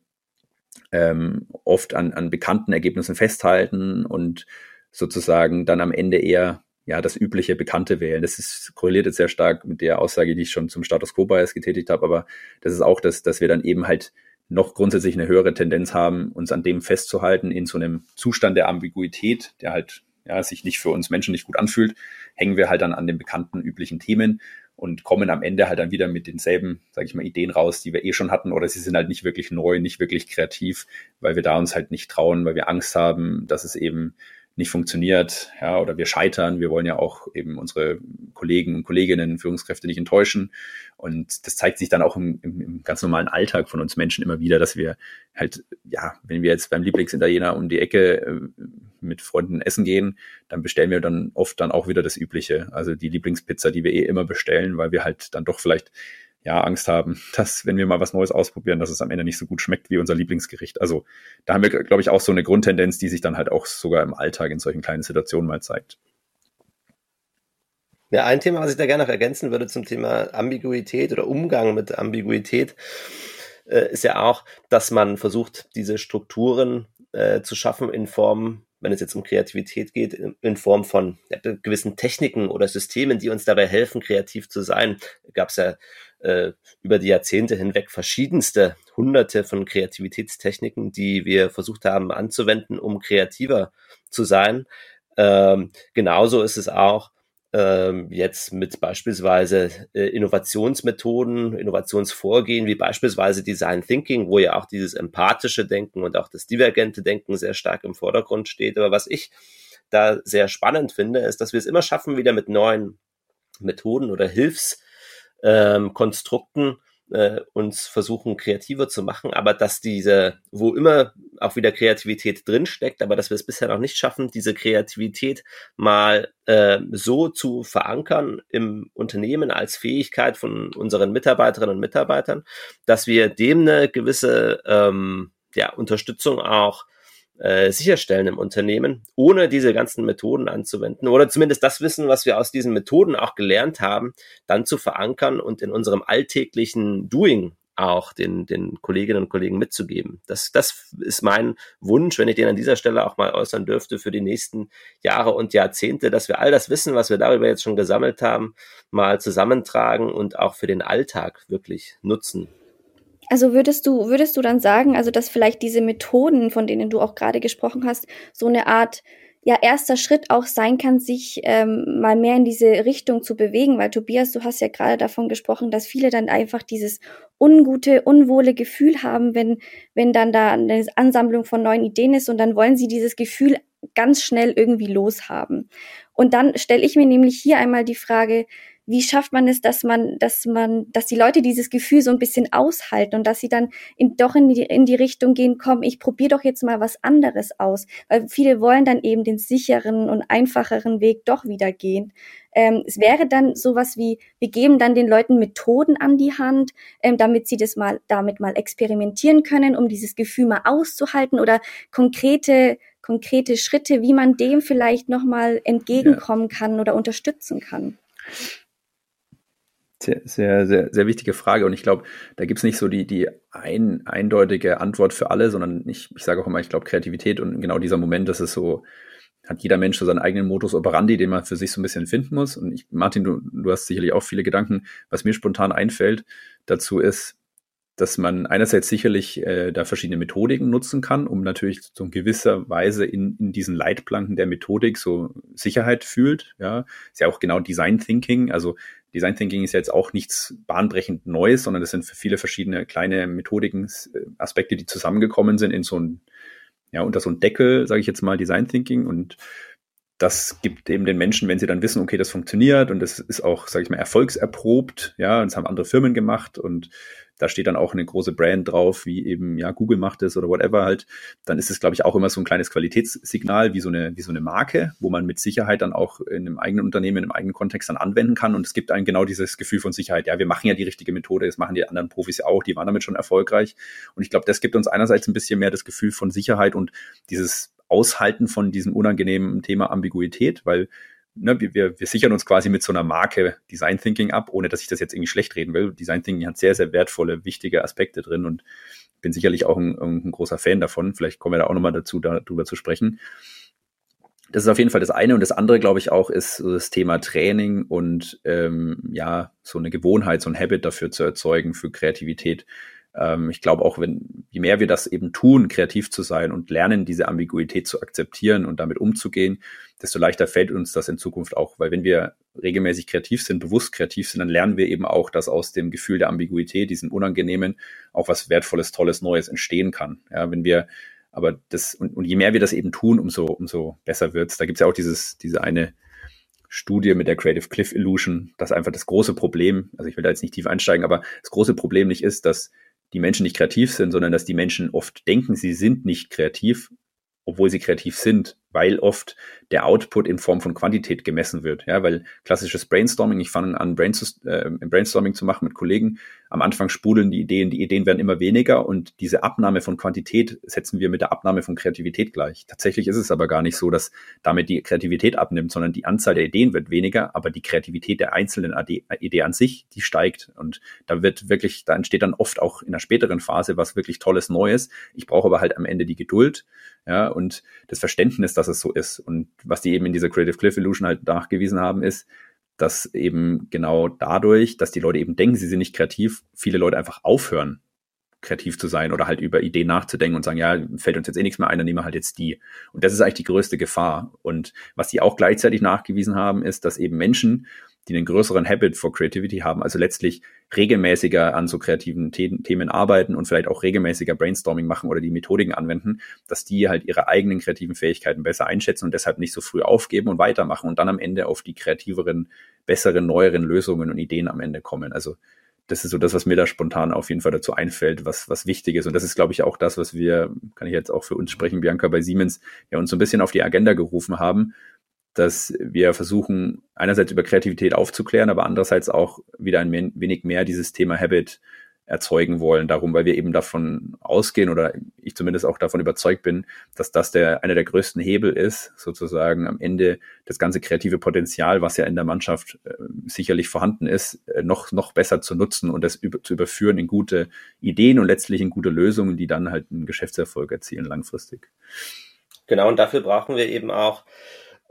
ähm, oft an, an bekannten Ergebnissen festhalten und sozusagen dann am Ende eher ja das übliche Bekannte wählen. Das ist korreliert jetzt sehr stark mit der Aussage, die ich schon zum Status Quo Bias getätigt habe, aber das ist auch das, dass wir dann eben halt noch grundsätzlich eine höhere Tendenz haben, uns an dem festzuhalten in so einem Zustand der Ambiguität, der halt ja, sich nicht für uns Menschen nicht gut anfühlt, hängen wir halt dann an den bekannten üblichen Themen und kommen am Ende halt dann wieder mit denselben, sage ich mal, Ideen raus, die wir eh schon hatten, oder sie sind halt nicht wirklich neu, nicht wirklich kreativ, weil wir da uns halt nicht trauen, weil wir Angst haben, dass es eben nicht funktioniert, ja, oder wir scheitern. Wir wollen ja auch eben unsere Kollegen und Kolleginnen, Führungskräfte nicht enttäuschen. Und das zeigt sich dann auch im, im, im ganz normalen Alltag von uns Menschen immer wieder, dass wir halt, ja, wenn wir jetzt beim Lieblingsitaliener um die Ecke äh, mit Freunden essen gehen, dann bestellen wir dann oft dann auch wieder das Übliche. Also die Lieblingspizza, die wir eh immer bestellen, weil wir halt dann doch vielleicht ja, Angst haben, dass wenn wir mal was Neues ausprobieren, dass es am Ende nicht so gut schmeckt wie unser Lieblingsgericht. Also da haben wir, glaube ich, auch so eine Grundtendenz, die sich dann halt auch sogar im Alltag in solchen kleinen Situationen mal zeigt. Ja, ein Thema, was ich da gerne noch ergänzen würde zum Thema Ambiguität oder Umgang mit Ambiguität, äh, ist ja auch, dass man versucht, diese Strukturen äh, zu schaffen in Form wenn es jetzt um Kreativität geht, in Form von gewissen Techniken oder Systemen, die uns dabei helfen, kreativ zu sein. Gab es ja äh, über die Jahrzehnte hinweg verschiedenste hunderte von Kreativitätstechniken, die wir versucht haben anzuwenden, um kreativer zu sein. Ähm, genauso ist es auch ähm, jetzt mit beispielsweise äh, Innovationsmethoden, Innovationsvorgehen, wie beispielsweise Design Thinking, wo ja auch dieses empathische Denken und auch das divergente Denken sehr stark im Vordergrund steht. Aber was ich da sehr spannend finde, ist, dass wir es immer schaffen, wieder mit neuen Methoden oder Hilfskonstrukten ähm, äh, uns versuchen, kreativer zu machen, aber dass diese, wo immer auch wieder Kreativität drinsteckt, aber dass wir es bisher noch nicht schaffen, diese Kreativität mal äh, so zu verankern im Unternehmen als Fähigkeit von unseren Mitarbeiterinnen und Mitarbeitern, dass wir dem eine gewisse ähm, ja, Unterstützung auch äh, sicherstellen im Unternehmen, ohne diese ganzen Methoden anzuwenden oder zumindest das Wissen, was wir aus diesen Methoden auch gelernt haben, dann zu verankern und in unserem alltäglichen Doing auch den, den Kolleginnen und Kollegen mitzugeben. Das, das ist mein Wunsch, wenn ich den an dieser Stelle auch mal äußern dürfte für die nächsten Jahre und Jahrzehnte, dass wir all das Wissen, was wir darüber jetzt schon gesammelt haben, mal zusammentragen und auch für den Alltag wirklich nutzen. Also würdest du, würdest du dann sagen, also dass vielleicht diese Methoden, von denen du auch gerade gesprochen hast, so eine Art ja erster Schritt auch sein kann, sich ähm, mal mehr in diese Richtung zu bewegen, weil Tobias, du hast ja gerade davon gesprochen, dass viele dann einfach dieses ungute, unwohle Gefühl haben, wenn wenn dann da eine Ansammlung von neuen Ideen ist und dann wollen sie dieses Gefühl ganz schnell irgendwie loshaben. Und dann stelle ich mir nämlich hier einmal die Frage, wie schafft man es, dass man, dass man, dass die Leute dieses Gefühl so ein bisschen aushalten und dass sie dann in, doch in die, in die Richtung gehen, komm, ich probiere doch jetzt mal was anderes aus. Weil viele wollen dann eben den sicheren und einfacheren Weg doch wieder gehen. Ähm, es wäre dann sowas wie, wir geben dann den Leuten Methoden an die Hand, ähm, damit sie das mal, damit mal experimentieren können, um dieses Gefühl mal auszuhalten oder konkrete konkrete Schritte, wie man dem vielleicht nochmal entgegenkommen kann oder unterstützen kann. Sehr, sehr, sehr, sehr wichtige Frage. Und ich glaube, da gibt's nicht so die, die ein, eindeutige Antwort für alle, sondern ich, ich sage auch immer, ich glaube, Kreativität und genau dieser Moment, das ist so, hat jeder Mensch so seinen eigenen Modus operandi, den man für sich so ein bisschen finden muss. Und ich, Martin, du, du hast sicherlich auch viele Gedanken. Was mir spontan einfällt dazu ist, dass man einerseits sicherlich äh, da verschiedene Methodiken nutzen kann, um natürlich so in gewisser Weise in, in diesen Leitplanken der Methodik so Sicherheit fühlt. Ja, ist ja auch genau Design Thinking. Also Design Thinking ist ja jetzt auch nichts bahnbrechend Neues, sondern das sind für viele verschiedene kleine Methodiken, äh, Aspekte, die zusammengekommen sind in so ein, ja, unter so ein Deckel, sage ich jetzt mal, Design Thinking. Und das gibt eben den Menschen, wenn sie dann wissen, okay, das funktioniert und das ist auch, sage ich mal, erfolgserprobt, ja, und das haben andere Firmen gemacht und da steht dann auch eine große Brand drauf, wie eben, ja, Google macht es oder whatever halt, dann ist es, glaube ich, auch immer so ein kleines Qualitätssignal, wie so eine, wie so eine Marke, wo man mit Sicherheit dann auch in einem eigenen Unternehmen, in einem eigenen Kontext dann anwenden kann. Und es gibt einem genau dieses Gefühl von Sicherheit. Ja, wir machen ja die richtige Methode, das machen die anderen Profis auch, die waren damit schon erfolgreich. Und ich glaube, das gibt uns einerseits ein bisschen mehr das Gefühl von Sicherheit und dieses Aushalten von diesem unangenehmen Thema Ambiguität, weil ne, wir, wir sichern uns quasi mit so einer Marke Design Thinking ab, ohne dass ich das jetzt irgendwie schlecht reden will. Design Thinking hat sehr, sehr wertvolle, wichtige Aspekte drin und bin sicherlich auch ein, ein großer Fan davon. Vielleicht kommen wir da auch nochmal dazu, darüber zu sprechen. Das ist auf jeden Fall das eine. Und das andere, glaube ich, auch ist so das Thema Training und ähm, ja, so eine Gewohnheit, so ein Habit dafür zu erzeugen für Kreativität. Ähm, ich glaube auch, wenn, je mehr wir das eben tun, kreativ zu sein und lernen, diese Ambiguität zu akzeptieren und damit umzugehen, desto leichter fällt uns das in Zukunft auch. Weil wenn wir regelmäßig kreativ sind, bewusst kreativ sind, dann lernen wir eben auch, dass aus dem Gefühl der Ambiguität, diesem Unangenehmen, auch was Wertvolles, Tolles, Neues entstehen kann. Ja, wenn wir aber das, und, und je mehr wir das eben tun, umso, umso besser wird's. Da gibt's ja auch dieses, diese eine Studie mit der Creative Cliff Illusion, dass einfach das große Problem, also ich will da jetzt nicht tief einsteigen, aber das große Problem nicht ist, dass die Menschen nicht kreativ sind, sondern dass die Menschen oft denken, sie sind nicht kreativ, obwohl sie kreativ sind weil oft der Output in Form von Quantität gemessen wird. Ja, weil klassisches Brainstorming, ich fange an, äh, Brainstorming zu machen mit Kollegen. Am Anfang spudeln die Ideen, die Ideen werden immer weniger und diese Abnahme von Quantität setzen wir mit der Abnahme von Kreativität gleich. Tatsächlich ist es aber gar nicht so, dass damit die Kreativität abnimmt, sondern die Anzahl der Ideen wird weniger, aber die Kreativität der einzelnen Idee an sich, die steigt. Und da wird wirklich, da entsteht dann oft auch in der späteren Phase was wirklich Tolles Neues. Ich brauche aber halt am Ende die Geduld, ja, und das Verständnis, dass es so ist. Und was die eben in dieser Creative Cliff Illusion halt nachgewiesen haben, ist, dass eben genau dadurch, dass die Leute eben denken, sie sind nicht kreativ, viele Leute einfach aufhören, kreativ zu sein oder halt über Ideen nachzudenken und sagen, ja, fällt uns jetzt eh nichts mehr ein, dann nehmen wir halt jetzt die. Und das ist eigentlich die größte Gefahr. Und was die auch gleichzeitig nachgewiesen haben, ist, dass eben Menschen, die einen größeren Habit for Creativity haben, also letztlich regelmäßiger an so kreativen The Themen arbeiten und vielleicht auch regelmäßiger Brainstorming machen oder die Methodiken anwenden, dass die halt ihre eigenen kreativen Fähigkeiten besser einschätzen und deshalb nicht so früh aufgeben und weitermachen und dann am Ende auf die kreativeren, besseren, neueren Lösungen und Ideen am Ende kommen. Also das ist so das, was mir da spontan auf jeden Fall dazu einfällt, was, was wichtig ist. Und das ist, glaube ich, auch das, was wir, kann ich jetzt auch für uns sprechen, Bianca, bei Siemens, ja uns so ein bisschen auf die Agenda gerufen haben, dass wir versuchen, einerseits über Kreativität aufzuklären, aber andererseits auch wieder ein wenig mehr dieses Thema Habit erzeugen wollen. Darum, weil wir eben davon ausgehen oder ich zumindest auch davon überzeugt bin, dass das der einer der größten Hebel ist, sozusagen am Ende das ganze kreative Potenzial, was ja in der Mannschaft äh, sicherlich vorhanden ist, äh, noch noch besser zu nutzen und das über, zu überführen in gute Ideen und letztlich in gute Lösungen, die dann halt einen Geschäftserfolg erzielen langfristig. Genau, und dafür brauchen wir eben auch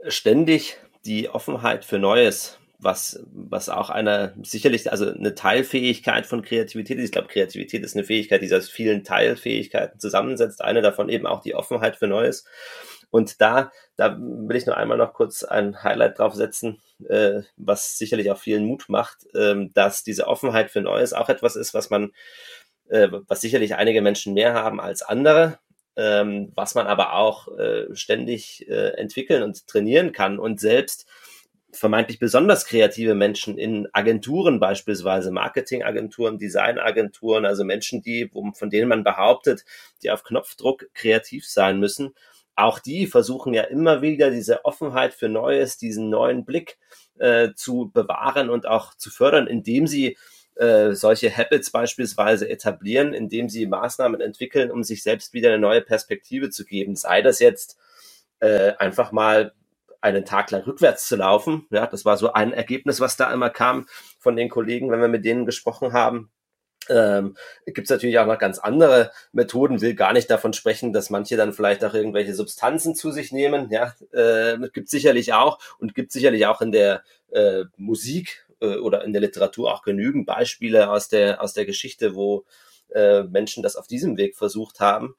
ständig die Offenheit für Neues, was, was auch eine, sicherlich, also eine Teilfähigkeit von Kreativität ist. Ich glaube, Kreativität ist eine Fähigkeit, die aus vielen Teilfähigkeiten zusammensetzt. Eine davon eben auch die Offenheit für Neues. Und da, da will ich nur einmal noch kurz ein Highlight draufsetzen, äh, was sicherlich auch vielen Mut macht, äh, dass diese Offenheit für Neues auch etwas ist, was man, äh, was sicherlich einige Menschen mehr haben als andere ähm, was man aber auch äh, ständig äh, entwickeln und trainieren kann und selbst vermeintlich besonders kreative Menschen in Agenturen beispielsweise, Marketingagenturen, Designagenturen, also Menschen, die, von denen man behauptet, die auf Knopfdruck kreativ sein müssen, auch die versuchen ja immer wieder diese Offenheit für Neues, diesen neuen Blick äh, zu bewahren und auch zu fördern, indem sie äh, solche Habits beispielsweise etablieren, indem sie Maßnahmen entwickeln, um sich selbst wieder eine neue Perspektive zu geben. Sei das jetzt äh, einfach mal einen Tag lang rückwärts zu laufen. Ja, das war so ein Ergebnis, was da immer kam von den Kollegen, wenn wir mit denen gesprochen haben. Ähm, Gibt es natürlich auch noch ganz andere Methoden, will gar nicht davon sprechen, dass manche dann vielleicht auch irgendwelche Substanzen zu sich nehmen. Ja, äh, gibt sicherlich auch und gibt sicherlich auch in der äh, Musik äh, oder in der Literatur auch genügend Beispiele aus der, aus der Geschichte, wo äh, Menschen das auf diesem Weg versucht haben.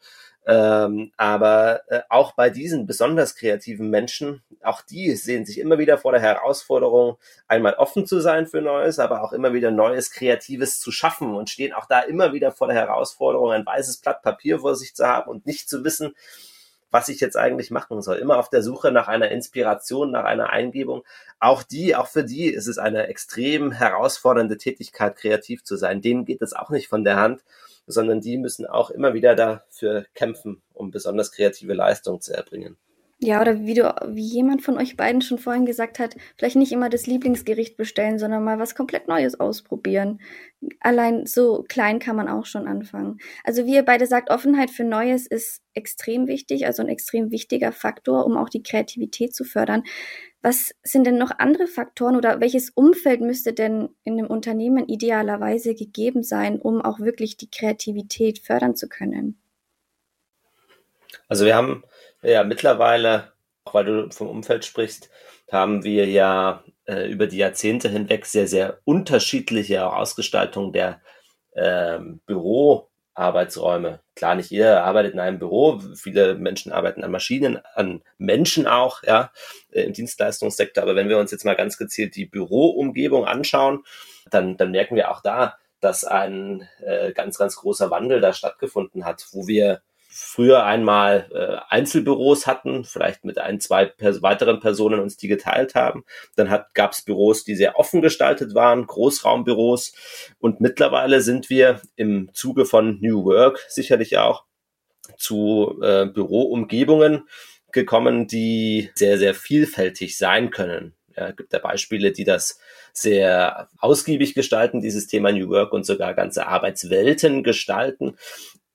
Ähm, aber äh, auch bei diesen besonders kreativen Menschen, auch die sehen sich immer wieder vor der Herausforderung, einmal offen zu sein für Neues, aber auch immer wieder Neues, Kreatives zu schaffen und stehen auch da immer wieder vor der Herausforderung, ein weißes Blatt Papier vor sich zu haben und nicht zu wissen, was ich jetzt eigentlich machen soll. Immer auf der Suche nach einer Inspiration, nach einer Eingebung. Auch die, auch für die ist es eine extrem herausfordernde Tätigkeit, kreativ zu sein. Denen geht es auch nicht von der Hand, sondern die müssen auch immer wieder dafür kämpfen, um besonders kreative Leistungen zu erbringen. Ja, oder wie du, wie jemand von euch beiden schon vorhin gesagt hat, vielleicht nicht immer das Lieblingsgericht bestellen, sondern mal was komplett Neues ausprobieren. Allein so klein kann man auch schon anfangen. Also wie ihr beide sagt, Offenheit für Neues ist extrem wichtig, also ein extrem wichtiger Faktor, um auch die Kreativität zu fördern. Was sind denn noch andere Faktoren oder welches Umfeld müsste denn in einem Unternehmen idealerweise gegeben sein, um auch wirklich die Kreativität fördern zu können? Also wir haben ja, mittlerweile, auch weil du vom Umfeld sprichst, haben wir ja äh, über die Jahrzehnte hinweg sehr, sehr unterschiedliche Ausgestaltung der ähm, Büroarbeitsräume. Klar, nicht jeder arbeitet in einem Büro. Viele Menschen arbeiten an Maschinen, an Menschen auch, ja, äh, im Dienstleistungssektor. Aber wenn wir uns jetzt mal ganz gezielt die Büroumgebung anschauen, dann, dann merken wir auch da, dass ein äh, ganz, ganz großer Wandel da stattgefunden hat, wo wir früher einmal äh, Einzelbüros hatten, vielleicht mit ein, zwei pers weiteren Personen uns die geteilt haben. Dann gab es Büros, die sehr offen gestaltet waren, Großraumbüros. Und mittlerweile sind wir im Zuge von New Work sicherlich auch zu äh, Büroumgebungen gekommen, die sehr, sehr vielfältig sein können. Ja, gibt ja Beispiele, die das sehr ausgiebig gestalten, dieses Thema New Work und sogar ganze Arbeitswelten gestalten.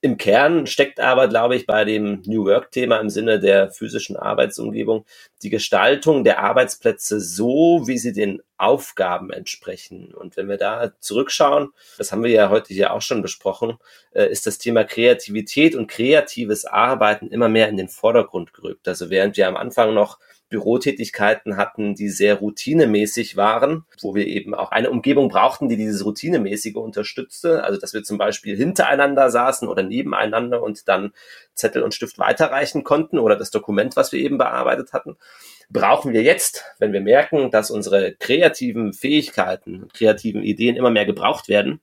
Im Kern steckt aber, glaube ich, bei dem New Work-Thema im Sinne der physischen Arbeitsumgebung die Gestaltung der Arbeitsplätze so, wie sie den Aufgaben entsprechen. Und wenn wir da zurückschauen, das haben wir ja heute hier auch schon besprochen, äh, ist das Thema Kreativität und kreatives Arbeiten immer mehr in den Vordergrund gerückt. Also während wir am Anfang noch Bürotätigkeiten hatten, die sehr routinemäßig waren, wo wir eben auch eine Umgebung brauchten, die dieses routinemäßige unterstützte. Also dass wir zum Beispiel hintereinander saßen oder nebeneinander und dann Zettel und Stift weiterreichen konnten oder das Dokument, was wir eben bearbeitet hatten. Brauchen wir jetzt, wenn wir merken, dass unsere kreativen Fähigkeiten, kreativen Ideen immer mehr gebraucht werden,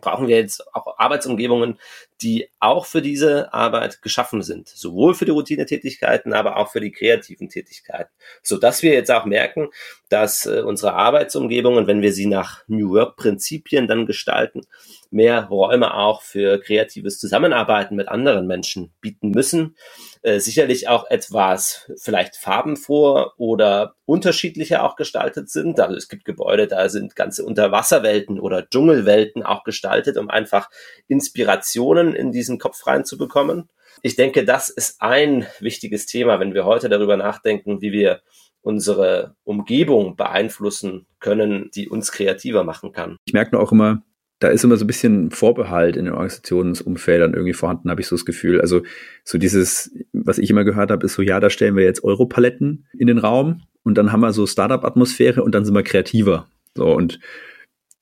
brauchen wir jetzt auch Arbeitsumgebungen, die auch für diese Arbeit geschaffen sind, sowohl für die Routinetätigkeiten, aber auch für die kreativen Tätigkeiten, so dass wir jetzt auch merken, dass äh, unsere Arbeitsumgebungen, wenn wir sie nach New Work Prinzipien dann gestalten, mehr Räume auch für kreatives Zusammenarbeiten mit anderen Menschen bieten müssen. Äh, sicherlich auch etwas vielleicht farbenfroh oder unterschiedlicher auch gestaltet sind. Also es gibt Gebäude, da sind ganze Unterwasserwelten oder Dschungelwelten auch gestaltet, um einfach Inspirationen in diesen Kopf reinzubekommen. Ich denke, das ist ein wichtiges Thema, wenn wir heute darüber nachdenken, wie wir unsere Umgebung beeinflussen können, die uns kreativer machen kann. Ich merke nur auch immer, da ist immer so ein bisschen Vorbehalt in den Organisationsumfeldern irgendwie vorhanden, habe ich so das Gefühl. Also so dieses, was ich immer gehört habe, ist so, ja, da stellen wir jetzt Europaletten in den Raum und dann haben wir so Startup-Atmosphäre und dann sind wir kreativer. So und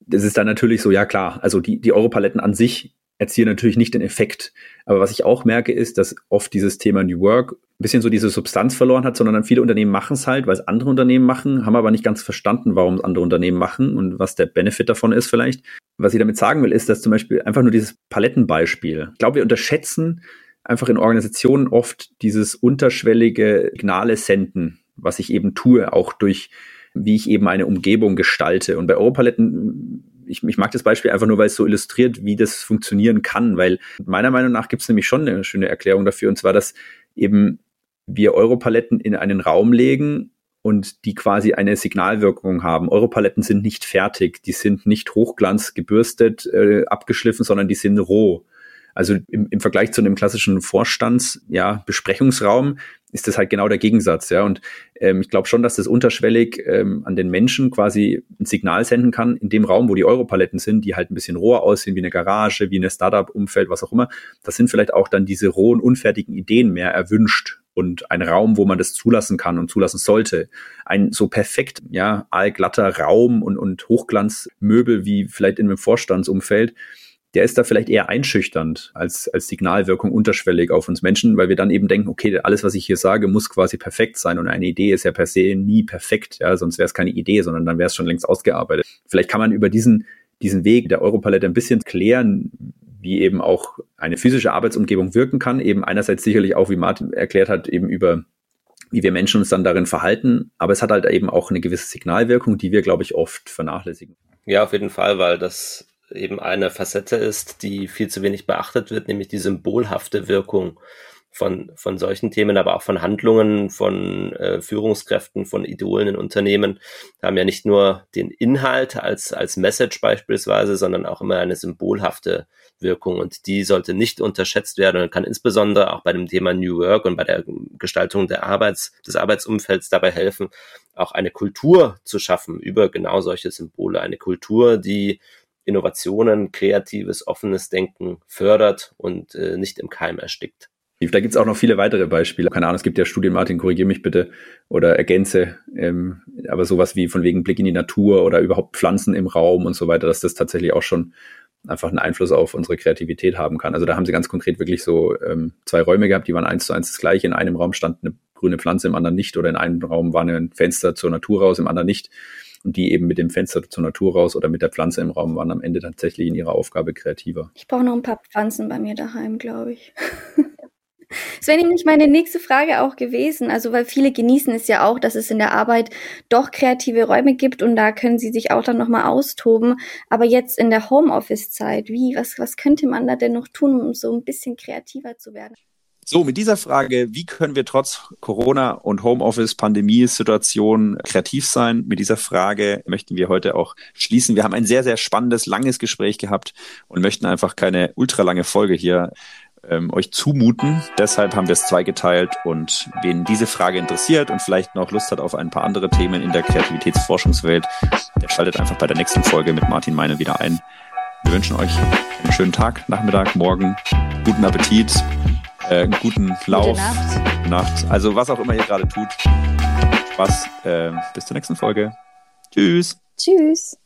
das ist dann natürlich so, ja klar, also die, die Europaletten an sich erzielen natürlich nicht den Effekt. Aber was ich auch merke, ist, dass oft dieses Thema New Work ein bisschen so diese Substanz verloren hat, sondern dann viele Unternehmen machen es halt, weil es andere Unternehmen machen, haben aber nicht ganz verstanden, warum es andere Unternehmen machen und was der Benefit davon ist vielleicht. Was ich damit sagen will, ist, dass zum Beispiel einfach nur dieses Palettenbeispiel. Ich glaube, wir unterschätzen einfach in Organisationen oft dieses unterschwellige Signale senden, was ich eben tue, auch durch wie ich eben eine Umgebung gestalte. Und bei Europaletten ich, ich mag das Beispiel einfach nur, weil es so illustriert, wie das funktionieren kann, weil meiner Meinung nach gibt es nämlich schon eine schöne Erklärung dafür, und zwar, dass eben wir Europaletten in einen Raum legen und die quasi eine Signalwirkung haben. Europaletten sind nicht fertig, die sind nicht hochglanz gebürstet, äh, abgeschliffen, sondern die sind roh. Also im, im Vergleich zu einem klassischen Vorstands, ja, Besprechungsraum ist das halt genau der Gegensatz, ja. Und ähm, ich glaube schon, dass das unterschwellig ähm, an den Menschen quasi ein Signal senden kann, in dem Raum, wo die Europaletten sind, die halt ein bisschen roher aussehen, wie eine Garage, wie eine Startup-Umfeld, was auch immer. Das sind vielleicht auch dann diese rohen, unfertigen Ideen mehr erwünscht und ein Raum, wo man das zulassen kann und zulassen sollte. Ein so perfekt, ja, allglatter Raum und, und Hochglanzmöbel wie vielleicht in einem Vorstandsumfeld der ist da vielleicht eher einschüchternd als, als Signalwirkung unterschwellig auf uns Menschen, weil wir dann eben denken, okay, alles, was ich hier sage, muss quasi perfekt sein und eine Idee ist ja per se nie perfekt, ja, sonst wäre es keine Idee, sondern dann wäre es schon längst ausgearbeitet. Vielleicht kann man über diesen, diesen Weg der Europalette ein bisschen klären, wie eben auch eine physische Arbeitsumgebung wirken kann, eben einerseits sicherlich auch, wie Martin erklärt hat, eben über wie wir Menschen uns dann darin verhalten, aber es hat halt eben auch eine gewisse Signalwirkung, die wir, glaube ich, oft vernachlässigen. Ja, auf jeden Fall, weil das eben eine Facette ist, die viel zu wenig beachtet wird, nämlich die symbolhafte Wirkung von, von solchen Themen, aber auch von Handlungen, von äh, Führungskräften, von Idolen in Unternehmen, haben ja nicht nur den Inhalt als, als Message beispielsweise, sondern auch immer eine symbolhafte Wirkung. Und die sollte nicht unterschätzt werden und kann insbesondere auch bei dem Thema New Work und bei der Gestaltung der Arbeits, des Arbeitsumfelds dabei helfen, auch eine Kultur zu schaffen über genau solche Symbole, eine Kultur, die Innovationen, kreatives, offenes Denken fördert und äh, nicht im Keim erstickt. Da gibt es auch noch viele weitere Beispiele. Keine Ahnung, es gibt ja Studien, Martin, korrigier mich bitte oder ergänze, ähm, aber sowas wie von wegen Blick in die Natur oder überhaupt Pflanzen im Raum und so weiter, dass das tatsächlich auch schon einfach einen Einfluss auf unsere Kreativität haben kann. Also da haben sie ganz konkret wirklich so ähm, zwei Räume gehabt, die waren eins zu eins das gleiche. In einem Raum stand eine grüne Pflanze, im anderen nicht oder in einem Raum war ein Fenster zur Natur raus, im anderen nicht und die eben mit dem Fenster zur Natur raus oder mit der Pflanze im Raum waren am Ende tatsächlich in ihrer Aufgabe kreativer. Ich brauche noch ein paar Pflanzen bei mir daheim, glaube ich. Das wäre nämlich meine nächste Frage auch gewesen. Also, weil viele genießen es ja auch, dass es in der Arbeit doch kreative Räume gibt und da können sie sich auch dann nochmal austoben. Aber jetzt in der Homeoffice-Zeit, wie, was, was könnte man da denn noch tun, um so ein bisschen kreativer zu werden? So, mit dieser Frage, wie können wir trotz Corona und Homeoffice-Pandemie-Situation kreativ sein? Mit dieser Frage möchten wir heute auch schließen. Wir haben ein sehr, sehr spannendes, langes Gespräch gehabt und möchten einfach keine ultralange Folge hier ähm, euch zumuten. Deshalb haben wir es zweigeteilt und wen diese Frage interessiert und vielleicht noch Lust hat auf ein paar andere Themen in der Kreativitätsforschungswelt, der schaltet einfach bei der nächsten Folge mit Martin Meine wieder ein. Wir wünschen euch einen schönen Tag, Nachmittag, Morgen, guten Appetit, äh, guten Lauf, Gute Nacht. Nacht. Also was auch immer ihr gerade tut. Spaß. Äh, bis zur nächsten Folge. Tschüss. Tschüss.